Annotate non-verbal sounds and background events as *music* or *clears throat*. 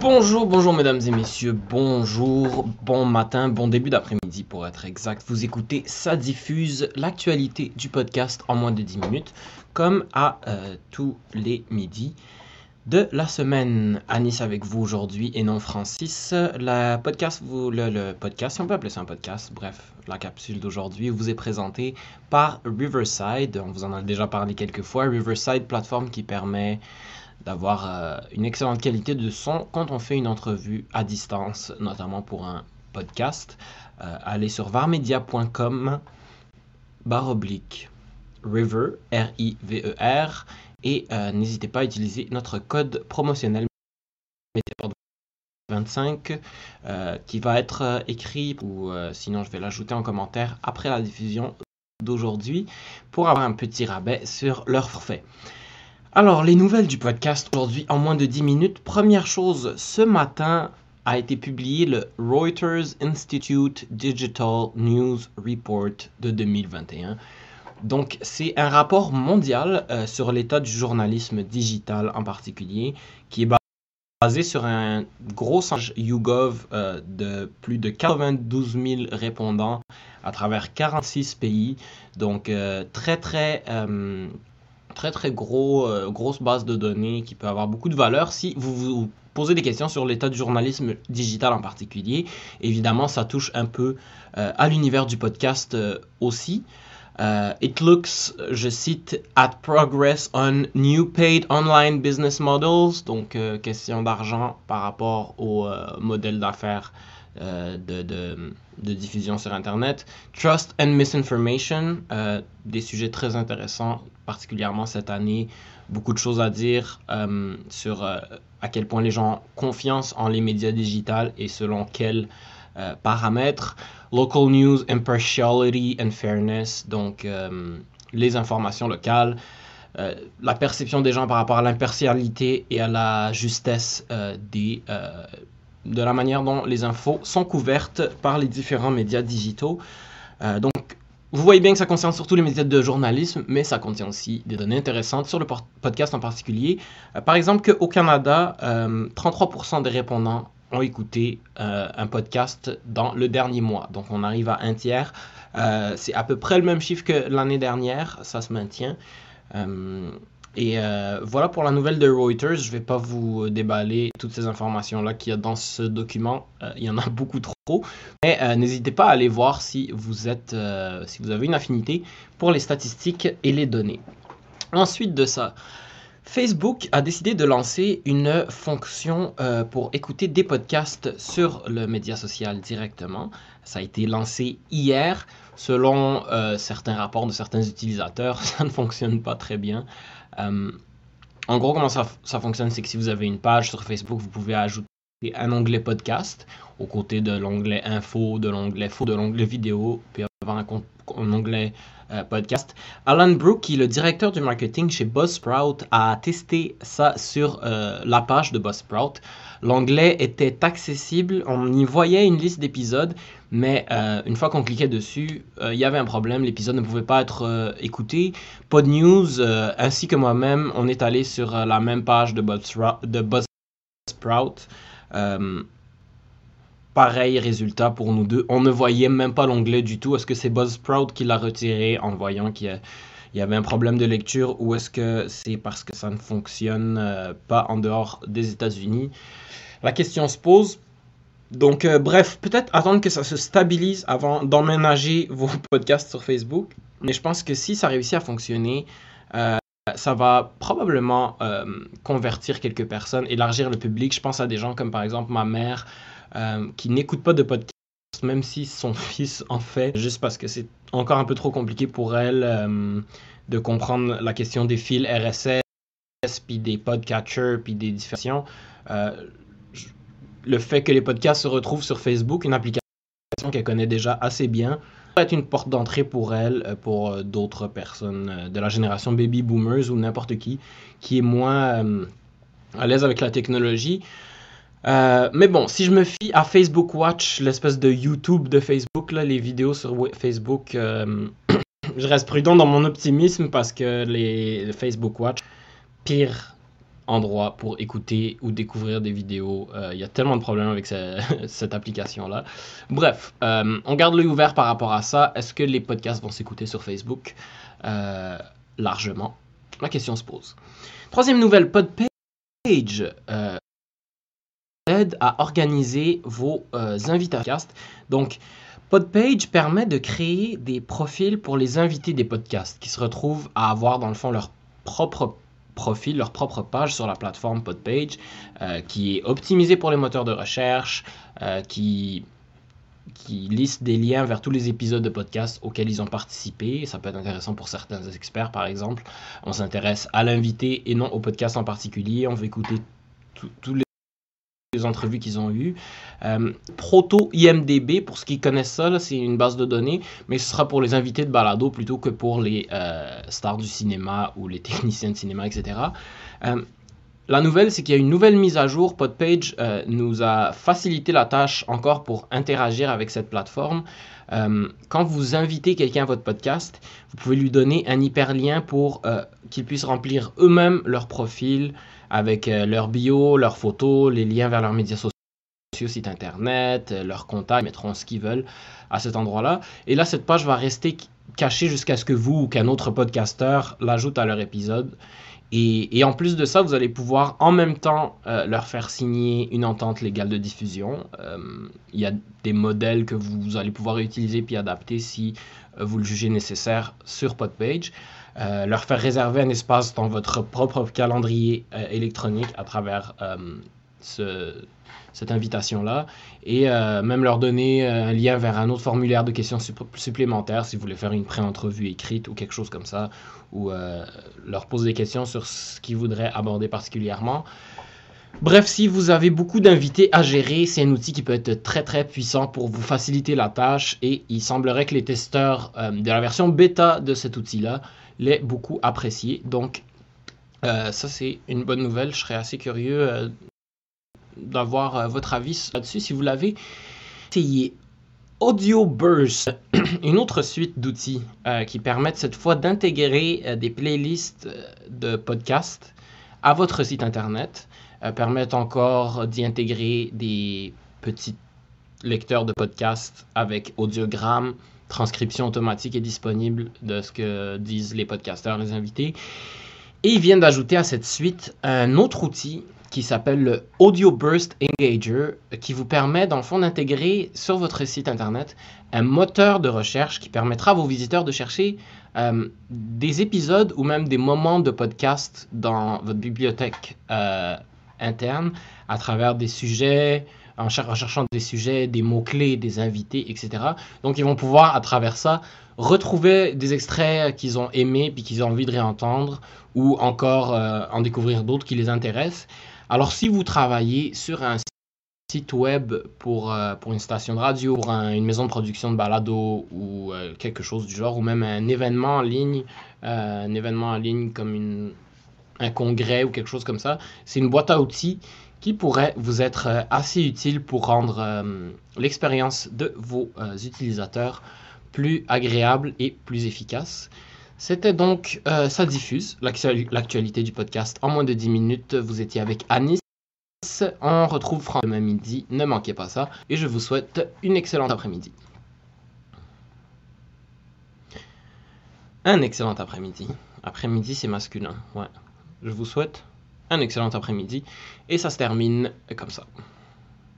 Bonjour, bonjour mesdames et messieurs, bonjour, bon matin, bon début d'après-midi pour être exact. Vous écoutez Ça diffuse l'actualité du podcast en moins de 10 minutes, comme à euh, tous les midis de la semaine. Anis avec vous aujourd'hui et non Francis. Podcast, vous, le, le podcast, si on peut appeler ça un podcast, bref, la capsule d'aujourd'hui vous est présentée par Riverside. On vous en a déjà parlé quelques fois. Riverside, plateforme qui permet d'avoir euh, une excellente qualité de son quand on fait une entrevue à distance, notamment pour un podcast. Euh, allez sur varmedia.com barre oblique river, R-I-V-E-R, et euh, n'hésitez pas à utiliser notre code promotionnel 25 euh, qui va être écrit ou sinon je vais l'ajouter en commentaire après la diffusion d'aujourd'hui pour avoir un petit rabais sur leur forfait. Alors, les nouvelles du podcast aujourd'hui en moins de 10 minutes. Première chose, ce matin a été publié le Reuters Institute Digital News Report de 2021. Donc, c'est un rapport mondial euh, sur l'état du journalisme digital en particulier, qui est basé sur un gros sondage YouGov euh, de plus de 92 000 répondants à travers 46 pays. Donc, euh, très, très, très, très gros, euh, grosse base de données qui peut avoir beaucoup de valeur si vous vous posez des questions sur l'état du journalisme digital en particulier. Évidemment, ça touche un peu euh, à l'univers du podcast euh, aussi. It looks, je cite, at progress on new paid online business models, donc question d'argent par rapport au modèle d'affaires euh, de, de, de diffusion sur Internet. Trust and misinformation, euh, des sujets très intéressants, particulièrement cette année. Beaucoup de choses à dire euh, sur à quel point les gens ont confiance en les médias digitales et selon quels paramètres. Local news, impartiality and fairness, donc les informations locales, la perception des gens par rapport à l'impartialité et à la justesse des, de la manière dont les infos sont couvertes par les différents médias digitaux. Euh, donc, vous voyez bien que ça concerne surtout les médias de journalisme, mais ça contient aussi des données intéressantes sur le podcast en particulier. Euh, par exemple, qu'au Canada, euh, 33% des répondants ont écouté euh, un podcast dans le dernier mois. Donc on arrive à un tiers. Euh, c'est à peu près le même chiffre que l'année dernière, ça se maintient. Et euh, voilà pour la nouvelle de Reuters. Je ne vais pas vous déballer toutes ces informations-là qu'il y a dans ce document. Euh, il y en a beaucoup trop. Mais euh, n'hésitez pas à aller voir si vous, êtes, si vous avez une affinité pour les statistiques et les données. Ensuite de ça, Facebook a décidé de lancer une fonction pour écouter des podcasts sur le média social directement. Ça a été lancé hier. Selon certains rapports de certains utilisateurs, *laughs* ça ne fonctionne pas très bien. Euh, en gros, comment ça, ça fonctionne, c'est que si vous avez une page sur Facebook, vous pouvez ajouter un onglet podcast aux côtés de l'onglet info, de l'onglet faux, de l'onglet vidéo, puis avoir un, un onglet euh, podcast. Alan Brook, qui est le directeur du marketing chez Buzzsprout, a testé ça sur euh, la page de Buzzsprout. L'onglet était accessible, on y voyait une liste d'épisodes, mais euh, une fois qu'on cliquait dessus, il y avait un problème, l'épisode ne pouvait pas être écouté. Pod News, euh, ainsi que moi-même, on est allé sur la même page de. De Buzzsprout. Euh, pareil résultat pour nous deux. On ne voyait même pas l'onglet du tout. Est-ce que c'est Buzzsprout qui l'a retiré en voyant qu'il y, avait un problème de lecture ou est-ce que c'est parce que ça ne fonctionne euh, pas en dehors des États-Unis? La question se pose. Donc, euh, bref, peut-être attendre que ça se stabilise avant d'emménager vos *laughs* podcasts sur Facebook. Mais je pense que si ça réussit à fonctionner, ça va probablement euh, convertir quelques personnes, élargir le public. Je pense à des gens comme par exemple ma mère euh, qui n'écoute pas de podcast, même si son *laughs* fils en fait, juste parce que c'est encore un peu trop compliqué pour elle euh, de comprendre la question des fils RSS, puis des podcatchers, puis des. Euh, je- le fait que les podcasts se retrouvent sur Facebook, une application qu'elle connaît déjà assez bien, être une porte d'entrée pour elle, euh, pour euh, d'autres personnes euh, de la génération baby boomers ou n'importe qui qui est moins à l'aise avec la technologie. Mais bon, si je me fie à Facebook Watch, l'espèce de YouTube de Facebook, là, les vidéos sur Facebook, *coughs* je reste prudent dans mon optimisme parce que les le Facebook Watch, pire endroit pour écouter ou découvrir des vidéos. Euh, il y a tellement de problèmes avec *laughs* cette application-là. Bref, euh, on garde l'œil ouvert par rapport à ça. Est-ce que les podcasts vont s'écouter sur Facebook? Euh, Largement. La question se pose. Troisième nouvelle, Podpage aide à organiser vos invitations. Donc, Podpage permet de créer des profils pour les invités des podcasts qui se retrouvent à avoir dans le fond leur propre profil, leur propre page sur la plateforme Podpage, euh, qui est optimisée pour les moteurs de recherche, euh, qui, qui liste des liens vers tous les épisodes de podcast auxquels ils ont participé. Ça peut être intéressant pour certains experts, par exemple. On s'intéresse à l'invité et non au podcast en particulier. On veut écouter tous les les entrevues qu'ils ont eues. Euh, Proto IMDB, pour ceux qui connaissent ça, c'est une base de données, mais ce sera pour les invités de balado plutôt que pour les euh, stars du cinéma ou les techniciens de cinéma, etc. Euh, la nouvelle, c'est qu'il y a une nouvelle mise à jour. Podpage nous a facilité la tâche encore pour interagir avec cette plateforme. quand vous invitez quelqu'un à votre podcast, vous pouvez lui donner un hyperlien pour qu'ils puissent remplir eux-mêmes leur profil, avec euh, leur bio, leurs photos, les liens vers leurs médias sociaux, site internet, euh, leurs contacts, ils mettront ce qu'ils veulent à cet endroit-là. Et là, cette page va rester cachée jusqu'à ce que vous ou qu'un autre podcasteur l'ajoute à leur épisode. Et, en plus de ça, vous allez pouvoir en même temps euh, leur faire signer une entente légale de diffusion. Il y a des modèles que vous allez pouvoir utiliser puis adapter si vous le jugez nécessaire sur Podpage. Euh, leur faire réserver un espace dans votre propre calendrier euh, électronique à travers euh, cette invitation-là et même leur donner un lien vers un autre formulaire de questions supplémentaires si vous voulez faire une pré-entrevue écrite ou quelque chose comme ça ou leur poser des questions sur ce qu'ils voudraient aborder particulièrement. Bref, si vous avez beaucoup d'invités à gérer, c'est un outil qui peut être très très puissant pour vous faciliter la tâche et il semblerait que les testeurs de la version bêta de cet outil-là l'est beaucoup apprécié. Donc, euh, ça, c'est une bonne nouvelle. Je serais assez curieux euh, d'avoir euh, votre avis là-dessus si vous l'avez essayé. Audio *clears throat* une autre suite d'outils qui permettent cette fois d'intégrer des playlists de podcasts à votre site internet, permettent encore d'y intégrer des petits lecteurs de podcasts avec audiogramme, transcription automatique est disponible de ce que disent les podcasteurs, les invités. Et ils viennent d'ajouter à cette suite un autre outil qui s'appelle le Audio Burst Engager, qui vous permet dans fond d'intégrer sur votre site internet un moteur de recherche qui permettra à vos visiteurs de chercher euh, des épisodes ou même des moments de podcast dans votre bibliothèque euh, interne à travers des sujets, en, cherchant des sujets, des mots-clés, des invités, etc. Donc ils vont pouvoir, à travers ça, retrouver des extraits qu'ils ont aimés puis qu'ils ont envie de réentendre ou encore euh, en découvrir d'autres qui les intéressent. Alors si vous travaillez sur un site web pour, euh, une station de radio, pour une maison de production de balado ou euh, quelque chose du genre, ou même un événement en ligne, un événement en ligne comme un congrès ou quelque chose comme ça, c'est une boîte à outils qui pourrait vous être euh, assez utile pour rendre euh, l'expérience de vos euh, utilisateurs plus agréable et plus efficace. C'était donc Ça diffuse, l'actualité du podcast en moins de 10 minutes. Vous étiez avec Anis. On retrouve Franck demain midi, ne manquez pas ça. Et je vous souhaite une excellente après-midi. Un excellent après-midi. Après-midi, c'est masculin. Je vous souhaite un excellent après-midi. Et ça se termine comme ça.